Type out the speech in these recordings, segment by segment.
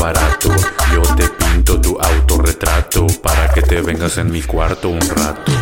barato. Yo te pinto tu autorretrato para que te vengas en mi cuarto un rato.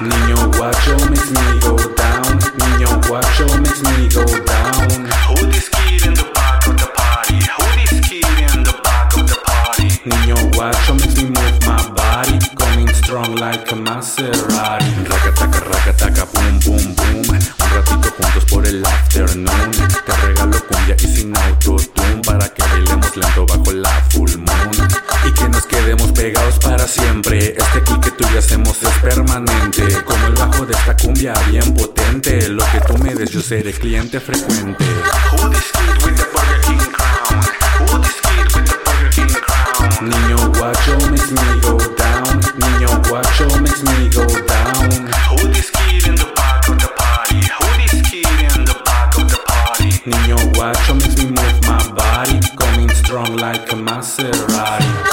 Niño guacho makes me go down. Niño guacho makes me go down. Who this kid in the back of the party? Who this kid in the back of the party? Niño guacho makes me move my body, coming strong like a Maserati. Raca taca raca taca boom boom boom. Un ratito juntos por el after. Te regalo cumbia y sin autotune. Para que bailemos lento bajo la full moon. Y que nos quedemos pegados para siempre. Este kick que tú y hacemos es permanente. Como el bajo de esta cumbia bien potente. Lo que tú me des, yo seré cliente frecuente. Niño guacho makes me go down. Niño guacho makes me go down. Guacho makes me move my body. Coming strong like a Maserati.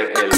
el, el